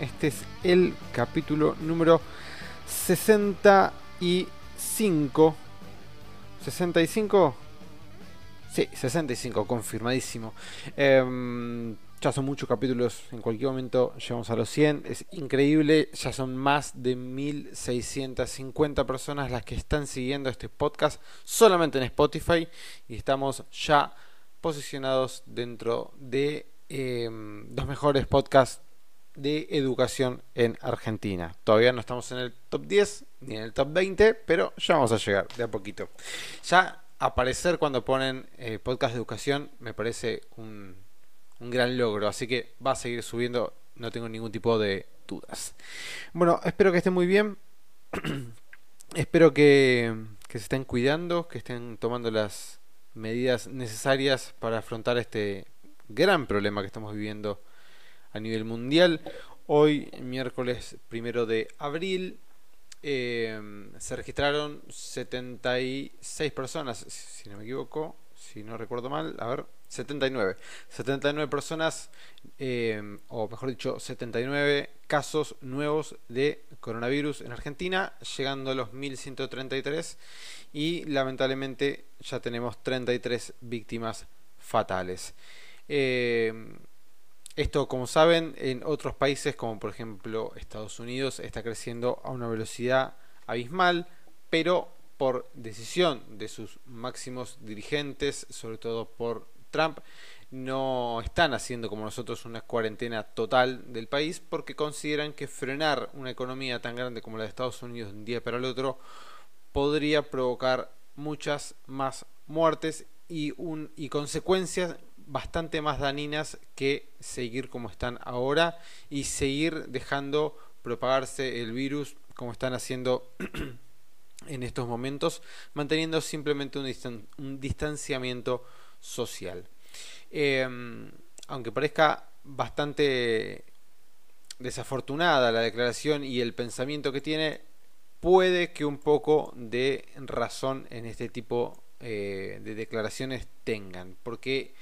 Este es el capítulo número 65. ¿65? Sí, 65, confirmadísimo. Em, ya son muchos capítulos, en cualquier momento llegamos a los 100. Es increíble, ya son más de 1650 personas las que están siguiendo este podcast solamente en Spotify y estamos ya posicionados dentro de em, los mejores podcasts de educación en Argentina. Todavía no estamos en el top 10 ni en el top 20, pero ya vamos a llegar de a poquito. Ya aparecer cuando ponen eh, podcast de educación me parece un, un gran logro, así que va a seguir subiendo, no tengo ningún tipo de dudas. Bueno, espero que estén muy bien. espero que, que se estén cuidando, que estén tomando las medidas necesarias para afrontar este gran problema que estamos viviendo a nivel mundial. Hoy, miércoles primero de abril, eh, se registraron 76 personas, si no me equivoco, si no recuerdo mal, a ver, 79. 79 personas, eh, o mejor dicho, 79 casos nuevos de coronavirus en Argentina, llegando a los 1133 y lamentablemente ya tenemos 33 víctimas fatales. Eh, esto, como saben, en otros países, como por ejemplo Estados Unidos, está creciendo a una velocidad abismal, pero por decisión de sus máximos dirigentes, sobre todo por Trump, no están haciendo como nosotros una cuarentena total del país porque consideran que frenar una economía tan grande como la de Estados Unidos de un día para el otro podría provocar muchas más muertes y, un, y consecuencias bastante más dañinas que seguir como están ahora y seguir dejando propagarse el virus como están haciendo en estos momentos, manteniendo simplemente un, distanciamiento social. Em, aunque parezca bastante desafortunada la declaración y el pensamiento que tiene, puede que un poco de razón en este tipo eh, de declaraciones tengan, porque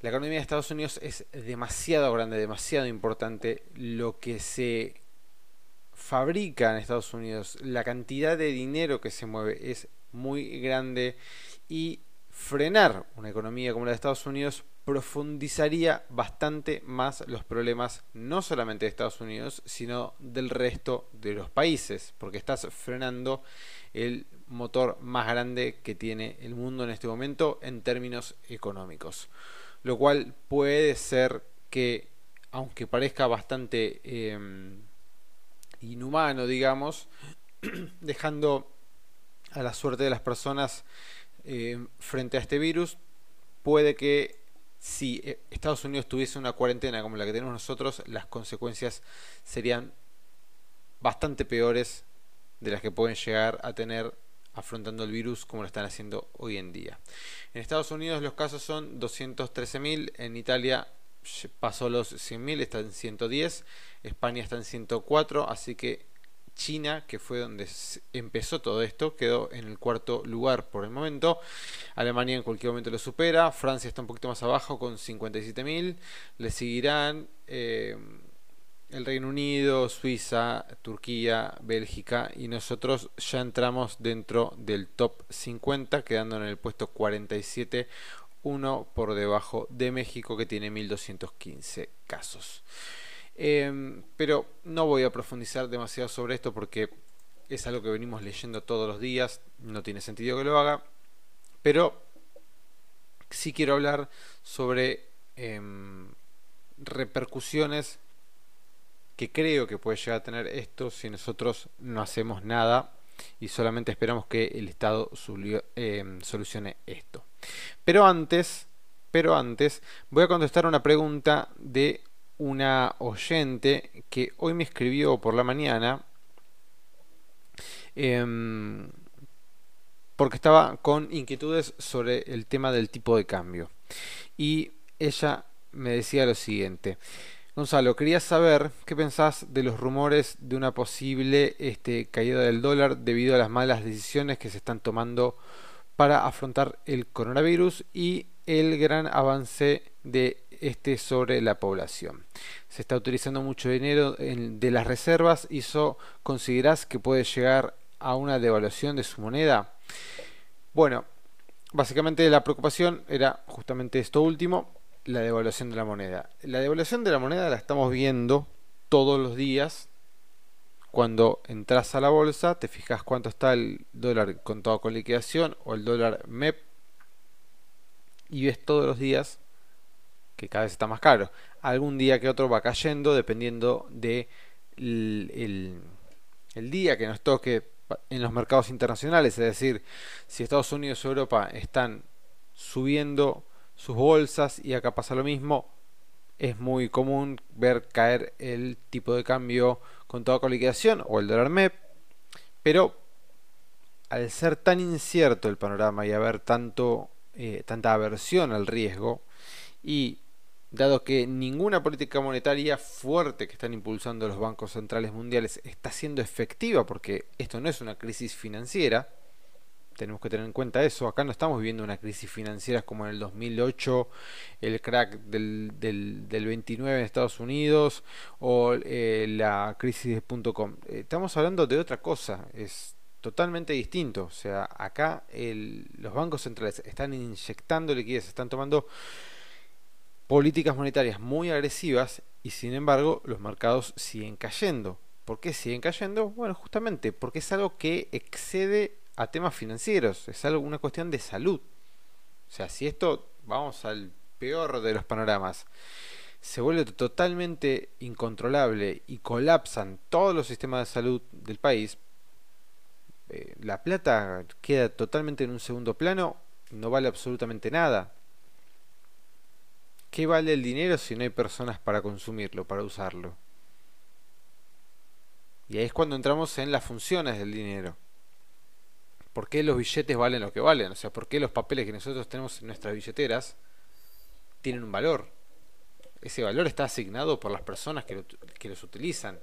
la economía de Estados Unidos es demasiado grande, demasiado importante. Lo que se fabrica en Estados Unidos, la cantidad de dinero que se mueve es muy grande y frenar una economía como la de Estados Unidos profundizaría bastante más los problemas no solamente de Estados Unidos, sino del resto de los países, porque estás frenando el motor más grande que tiene el mundo en este momento en términos económicos lo cual puede ser que, aunque parezca bastante em, inhumano, digamos, dejando a la suerte de las personas em, frente a este virus, puede que si eh, Estados Unidos tuviese una cuarentena como la que tenemos nosotros, las consecuencias serían bastante peores de las que pueden llegar a tener afrontando el virus como lo están haciendo hoy en día. En Estados Unidos los casos son 213.000, en Italia pasó los 100.000, está en 110, España está en 104, así que China, que fue donde empezó todo esto, quedó en el cuarto lugar por el momento. Alemania en cualquier momento lo supera. Francia está un poquito más abajo con 57.000. Le seguirán eh, el Reino Unido, Suiza, Turquía, Bélgica y nosotros ya entramos dentro del top 50 quedando en el puesto 47, uno por debajo de México que tiene 1215 casos. Em, pero no voy a profundizar demasiado sobre esto porque es algo que venimos leyendo todos los días, no tiene sentido que lo haga, pero sí quiero hablar sobre em, repercusiones que creo que puede llegar a tener esto si nosotros no hacemos nada y solamente esperamos que el Estado eh, solucione esto. Pero antes, pero antes voy a contestar una pregunta de una oyente que hoy me escribió por la mañana em, porque estaba con inquietudes sobre el tema del tipo de cambio. Y ella me decía lo siguiente. Gonzalo, quería saber qué pensás de los rumores de una posible este, caída del dólar debido a las malas decisiones que se están tomando para afrontar el coronavirus y el gran avance de este sobre la población. Se está utilizando mucho dinero de las reservas y eso considerás que puede llegar a una devaluación de su moneda. Bueno, básicamente la preocupación era justamente esto último, la devaluación de la moneda. La devaluación de la moneda la estamos viendo todos los días. Cuando entras a la bolsa, te fijas cuánto está el dólar contado con liquidación o el dólar MEP y ves todos los días que cada vez está más caro. Algún día que otro va cayendo dependiendo de el, día que nos toque en los mercados internacionales. Es decir, si Estados Unidos o Europa están subiendo sus bolsas y acá pasa lo mismo. Es muy común ver caer el tipo de cambio con toda con liquidación o el dólar MEP, pero al ser tan incierto el panorama y haber tanto, eh, tanta aversión al riesgo y dado que ninguna política monetaria fuerte que están impulsando los bancos centrales mundiales está siendo efectiva porque esto no es una crisis financiera, tenemos que tener en cuenta eso. Acá no estamos viviendo una crisis financiera como en el 2008, el crack del, del, 29 en Estados Unidos o eh, la crisis de .com. Eh, estamos hablando de otra cosa, es totalmente distinto. O sea, acá los bancos centrales están inyectando liquidez, están tomando políticas monetarias muy agresivas y sin embargo los mercados siguen cayendo. ¿Por qué siguen cayendo? Bueno, justamente porque es algo que excede a temas financieros, es algo, una cuestión de salud. O sea, si esto, vamos al peor de los panoramas, se vuelve totalmente incontrolable y colapsan todos los sistemas de salud del país, eh, la plata queda totalmente en un segundo plano, no vale absolutamente nada. ¿Qué vale el dinero si no hay personas para consumirlo, para usarlo? Y ahí es cuando entramos en las funciones del dinero. ¿Por qué los billetes valen lo que valen? O sea, ¿por qué los papeles que nosotros tenemos en nuestras billeteras tienen un valor? Ese valor está asignado por las personas que, los utilizan.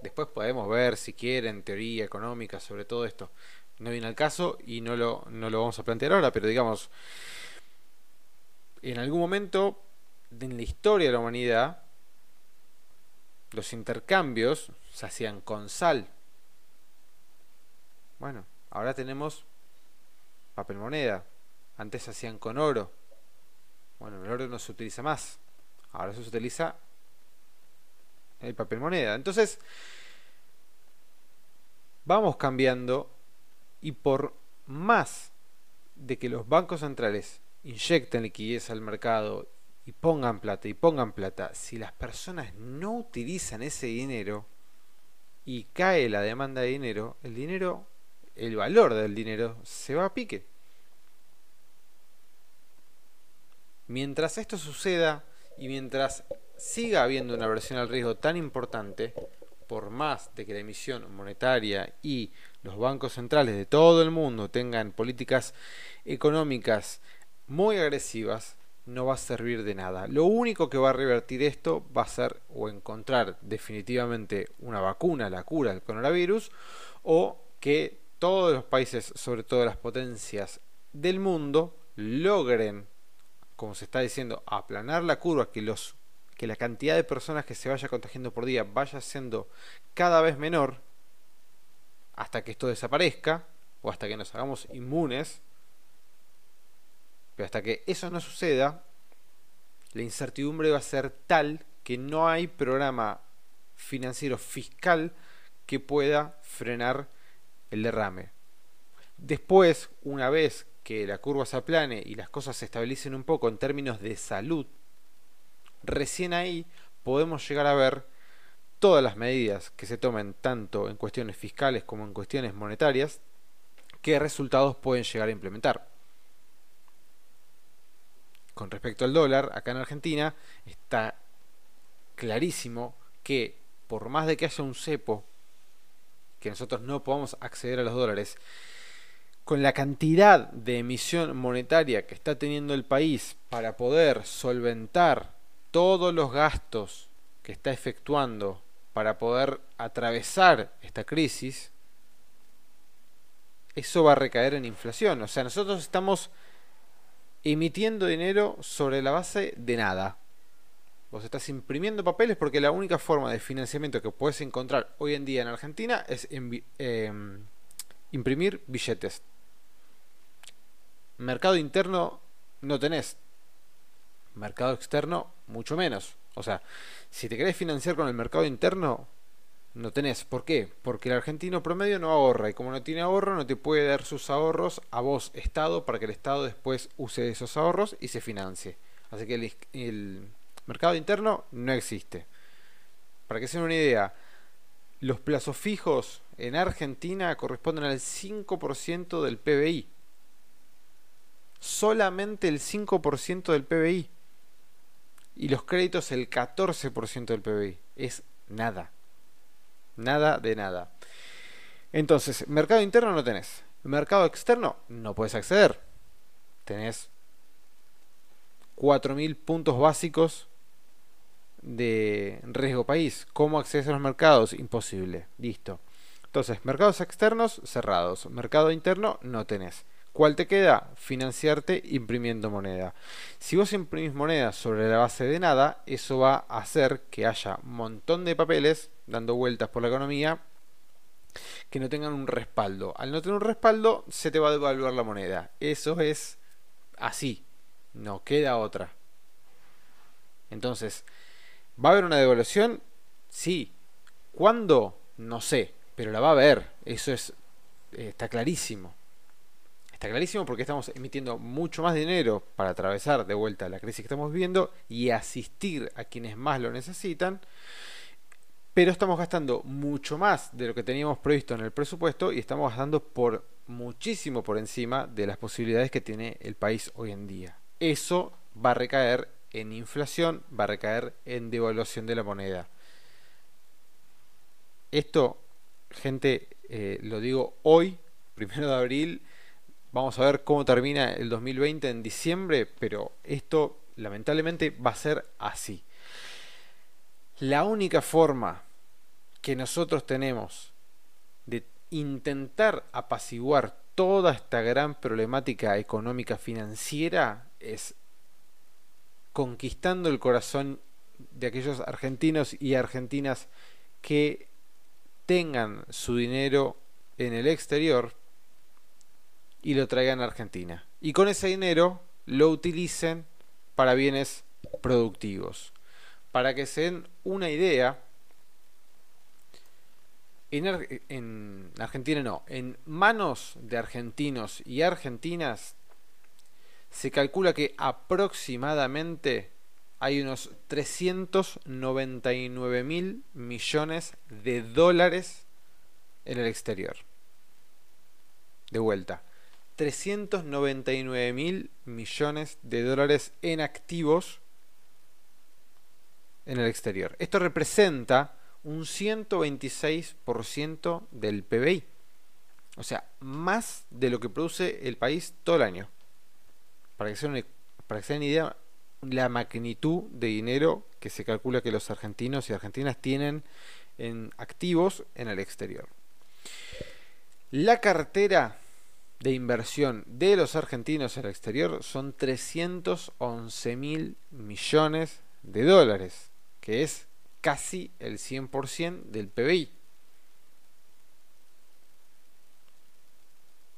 Después podemos ver si quieren teoría económica sobre todo esto. No viene al caso y no lo, no lo vamos a plantear ahora, pero digamos, en algún momento en la historia de la humanidad, los intercambios se hacían con sal. Bueno, Ahora tenemos papel moneda. Antes se hacían con oro. Bueno, el oro no se utiliza más. Ahora se utiliza el papel moneda. Entonces, vamos cambiando y por más de que los bancos centrales inyecten liquidez al mercado y pongan plata y pongan plata, si las personas no utilizan ese dinero y cae la demanda de dinero, el dinero el valor del dinero se va a pique. Mientras esto suceda y mientras siga habiendo una versión al riesgo tan importante, por más de que la emisión monetaria y los bancos centrales de todo el mundo tengan políticas económicas muy agresivas, no va a servir de nada. Lo único que va a revertir esto va a ser o encontrar definitivamente una vacuna, la cura del coronavirus, o que todos los países, sobre todo las potencias del mundo, logren, como se está diciendo, aplanar la curva, que, los, que la cantidad de personas que se vaya contagiando por día vaya siendo cada vez menor, hasta que esto desaparezca, o hasta que nos hagamos inmunes, pero hasta que eso no suceda, la incertidumbre va a ser tal que no hay programa financiero fiscal que pueda frenar el derrame. Después, una vez que la curva se aplane y las cosas se estabilicen un poco en términos de salud, recién ahí podemos llegar a ver todas las medidas que se tomen tanto en cuestiones fiscales como en cuestiones monetarias, qué resultados pueden llegar a implementar. Con respecto al dólar, acá en Argentina está clarísimo que por más de que haya un cepo, que nosotros no podamos acceder a los dólares, con la cantidad de emisión monetaria que está teniendo el país para poder solventar todos los gastos que está efectuando para poder atravesar esta crisis, eso va a recaer en inflación. O sea, nosotros estamos emitiendo dinero sobre la base de nada. Vos estás imprimiendo papeles porque la única forma de financiamiento que puedes encontrar hoy en día en Argentina es em, imprimir billetes. Mercado interno no tenés. Mercado externo mucho menos. O sea, si te querés financiar con el mercado interno, no tenés. ¿Por qué? Porque el argentino promedio no ahorra y como no tiene ahorro no te puede dar sus ahorros a vos, Estado, para que el Estado después use esos ahorros y se financie. Así que el, mercado interno no existe. Para que se den una idea, los plazos fijos en Argentina corresponden al 5% del PBI. Solamente el 5% del PBI. Y los créditos el 14% del PBI. Es nada. Nada de nada. Entonces, mercado interno no tenés. Mercado externo no puedes acceder. Tenés 4.000 puntos básicos de riesgo país. ¿Cómo accedes a los mercados? Imposible. Listo. Entonces, mercados externos cerrados. Mercado interno no tenés. ¿Cuál te queda? Financiarte imprimiendo moneda. Si vos imprimís moneda sobre la base de nada, eso va a hacer que haya un montón de papeles dando vueltas por la economía que no tengan un respaldo. Al no tener un respaldo, se te va a devaluar la moneda. Eso es así. No queda otra. Entonces, ¿va a haber una devaluación? Sí. ¿Cuándo? No sé, pero la va a haber. Eso es está clarísimo. Está clarísimo porque estamos emitiendo mucho más dinero para atravesar de vuelta la crisis que estamos viviendo y asistir a quienes más lo necesitan. Pero estamos gastando mucho más de lo que teníamos previsto en el presupuesto y estamos gastando por muchísimo por encima de las posibilidades que tiene el país hoy en día. Eso va a recaer en inflación, va a recaer en devaluación de la moneda. Esto, gente, eh, lo digo hoy, primero de abril, Vamos a ver cómo termina el 2020 en diciembre, pero esto lamentablemente va a ser así. La única forma que nosotros tenemos de intentar apaciguar toda esta gran problemática económica financiera es conquistando el corazón de aquellos argentinos y argentinas que tengan su dinero en el exterior y lo traigan a Argentina. Y con ese dinero lo utilicen para bienes productivos. Para que se den una idea, en, en, Argentina no, en manos de argentinos y argentinas se calcula que aproximadamente hay unos 399 mil millones de dólares en el exterior. De vuelta, 399 mil millones de dólares en activos en el exterior. Esto representa un 126% del PBI. O sea, más de lo que produce el país todo el año. Para que se den una idea, la magnitud de dinero que se calcula que los argentinos y argentinas tienen en activos en el exterior. La cartera de inversión de los argentinos en el exterior son 311 mil millones de dólares, que es casi el 100% del PBI.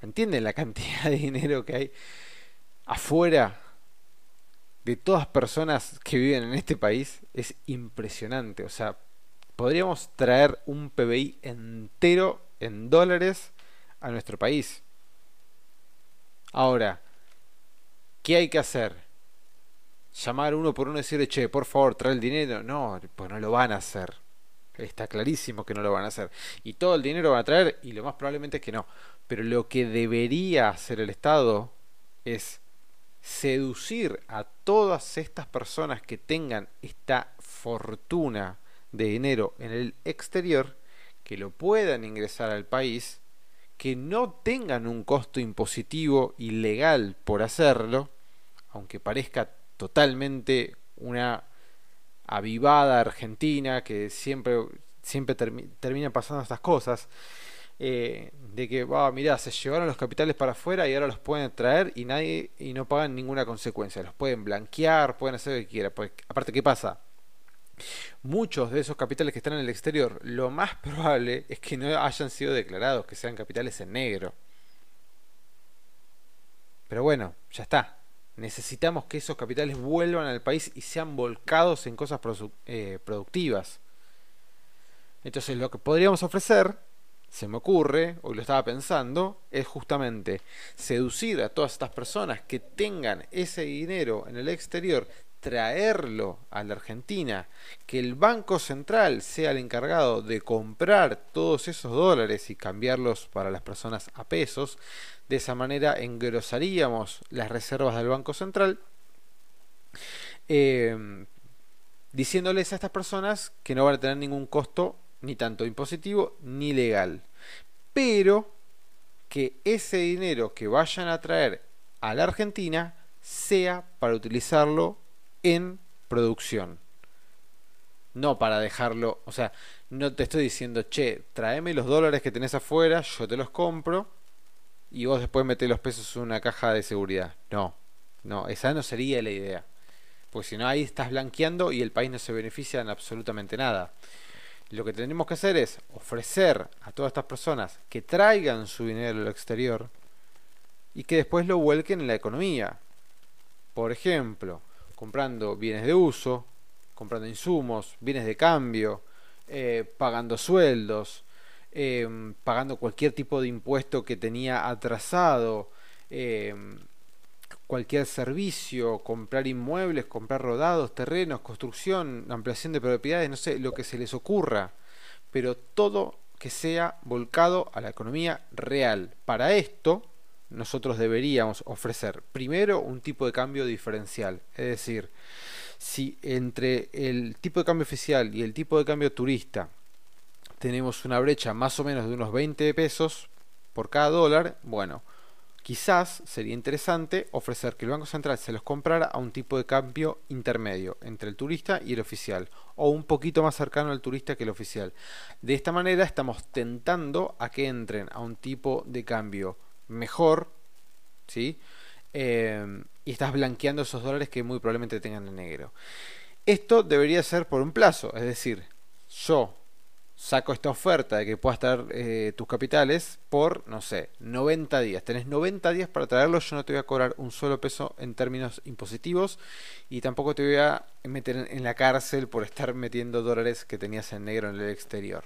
¿Entienden la cantidad de dinero que hay afuera de todas personas que viven en este país? Es impresionante. O sea, podríamos traer un PBI entero en dólares a nuestro país. Ahora, ¿qué hay que hacer? Llamar uno por uno y decirle, che, por favor, trae el dinero. No, pues no lo van a hacer. Está clarísimo que no lo van a hacer. Y todo el dinero van a traer y lo más probablemente es que no. Pero lo que debería hacer el Estado es seducir a todas estas personas que tengan esta fortuna de dinero en el exterior, que lo puedan ingresar al país, que no tengan un costo impositivo ilegal por hacerlo, aunque parezca totalmente una avivada argentina que siempre, siempre termina pasando estas cosas. Eh, de que, va, mirá, se llevaron los capitales para afuera y ahora los pueden traer y nadie y no pagan ninguna consecuencia. Los pueden blanquear, pueden hacer lo que quieran. Pues, aparte, ¿qué pasa? Muchos de esos capitales que están en el exterior, lo más probable es que no hayan sido declarados, que sean capitales en negro. Pero bueno, ya está. Necesitamos que esos capitales vuelvan al país y sean volcados en cosas eh, productivas. Entonces lo que podríamos ofrecer se me ocurre, hoy lo estaba pensando, es justamente seducir a todas estas personas que tengan ese dinero en el exterior, traerlo a la Argentina, que el Banco Central sea el encargado de comprar todos esos dólares y cambiarlos para las personas a pesos, de esa manera engrosaríamos las reservas del Banco Central, eh, diciéndoles a estas personas que no van a tener ningún costo ni tanto impositivo ni legal. Pero que ese dinero que vayan a traer a la Argentina sea para utilizarlo en producción. No para dejarlo, o sea, no te estoy diciendo, che, tráeme los dólares que tenés afuera, yo te los compro y vos después metés los pesos en una caja de seguridad. No, no, esa no sería la idea. Porque si no, ahí estás blanqueando y el país no se beneficia en absolutamente nada. Lo que tenemos que hacer es ofrecer a todas estas personas que traigan su dinero al exterior y que después lo vuelquen en la economía. Por ejemplo, comprando bienes de uso, comprando insumos, bienes de cambio, eh, pagando sueldos, eh, pagando cualquier tipo de impuesto que tenía atrasado, eh, cualquier servicio, comprar inmuebles, comprar rodados, terrenos, construcción, ampliación de propiedades, no sé, lo que se les ocurra, pero todo que sea volcado a la economía real. Para esto, nosotros deberíamos ofrecer primero un tipo de cambio diferencial, es decir, si entre el tipo de cambio oficial y el tipo de cambio turista tenemos una brecha más o menos de unos 20 pesos por cada dólar, bueno, Quizás sería interesante ofrecer que el Banco Central se los comprara a un tipo de cambio intermedio entre el turista y el oficial, o un poquito más cercano al turista que el oficial. De esta manera estamos tentando a que entren a un tipo de cambio mejor, ¿sí? Eh, y estás blanqueando esos dólares que muy probablemente tengan en negro. Esto debería ser por un plazo, es decir, yo saco esta oferta de que puedas traer eh, tus capitales por, no sé, 90 días. Tenés 90 días para traerlos, yo no te voy a cobrar un solo peso en términos impositivos y tampoco te voy a meter en la cárcel por estar metiendo dólares que tenías en negro en el exterior.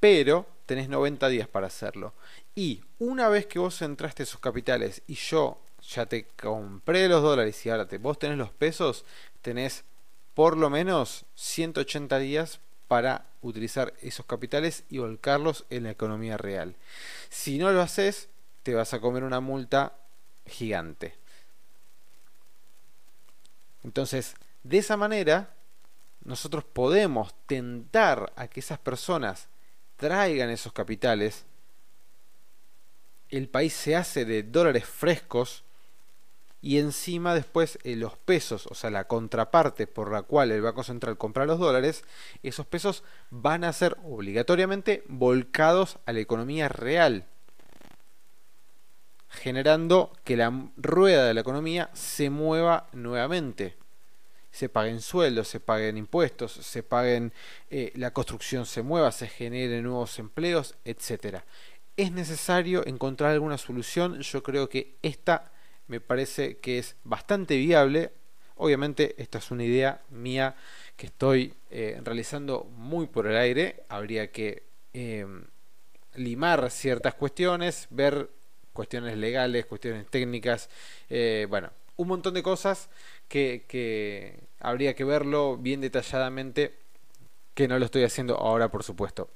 Pero tenés 90 días para hacerlo. Y una vez que vos entraste esos capitales y yo ya te compré los dólares y ahora vos tenés los pesos, tenés por lo menos 180 días para utilizar esos capitales y volcarlos en la economía real. Si no lo haces, te vas a comer una multa gigante. Entonces, de esa manera, nosotros podemos tentar a que esas personas traigan esos capitales. El país se hace de dólares frescos y encima después eh, los pesos, o sea, la contraparte por la cual el Banco Central compra los dólares, esos pesos van a ser obligatoriamente volcados a la economía real, generando que la rueda de la economía se mueva nuevamente. Se paguen sueldos, se paguen impuestos, se paguen eh, la construcción se mueva, se generen nuevos empleos, etcétera. Es necesario encontrar alguna solución. Yo creo que esta me parece que es bastante viable. Obviamente esta es una idea mía que estoy eh, realizando muy por el aire. Habría que eh, limar ciertas cuestiones, ver cuestiones legales, cuestiones técnicas, eh, bueno, un montón de cosas que, que, habría que verlo bien detalladamente, que no lo estoy haciendo ahora, por supuesto.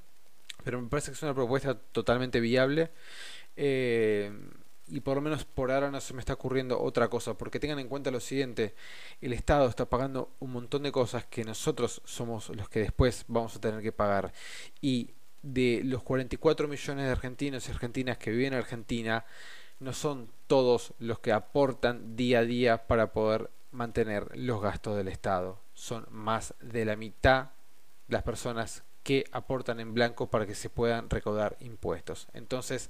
Pero me parece que es una propuesta totalmente viable. Y por lo menos por ahora no se me está ocurriendo otra cosa, porque tengan en cuenta lo siguiente, el Estado está pagando un montón de cosas que nosotros somos los que después vamos a tener que pagar. Y de los 44 millones de argentinos y argentinas que viven en Argentina, no son todos los que aportan día a día para poder mantener los gastos del Estado. Son más de la mitad las personas que aportan en blanco para que se puedan recaudar impuestos. Entonces,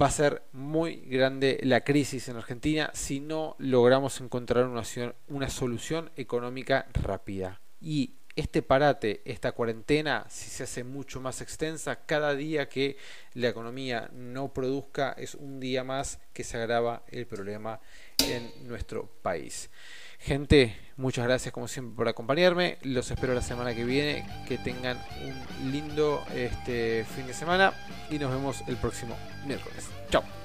va a ser muy grande la crisis en Argentina si no logramos encontrar una, una solución económica rápida. Y este parate, esta cuarentena, si se hace mucho más extensa, cada día que la economía no produzca es un día más que se agrava el problema en nuestro país. Gente, muchas gracias como siempre por acompañarme. Los espero la semana que viene. Que tengan un lindo este, fin de semana y nos vemos el próximo miércoles. Chao.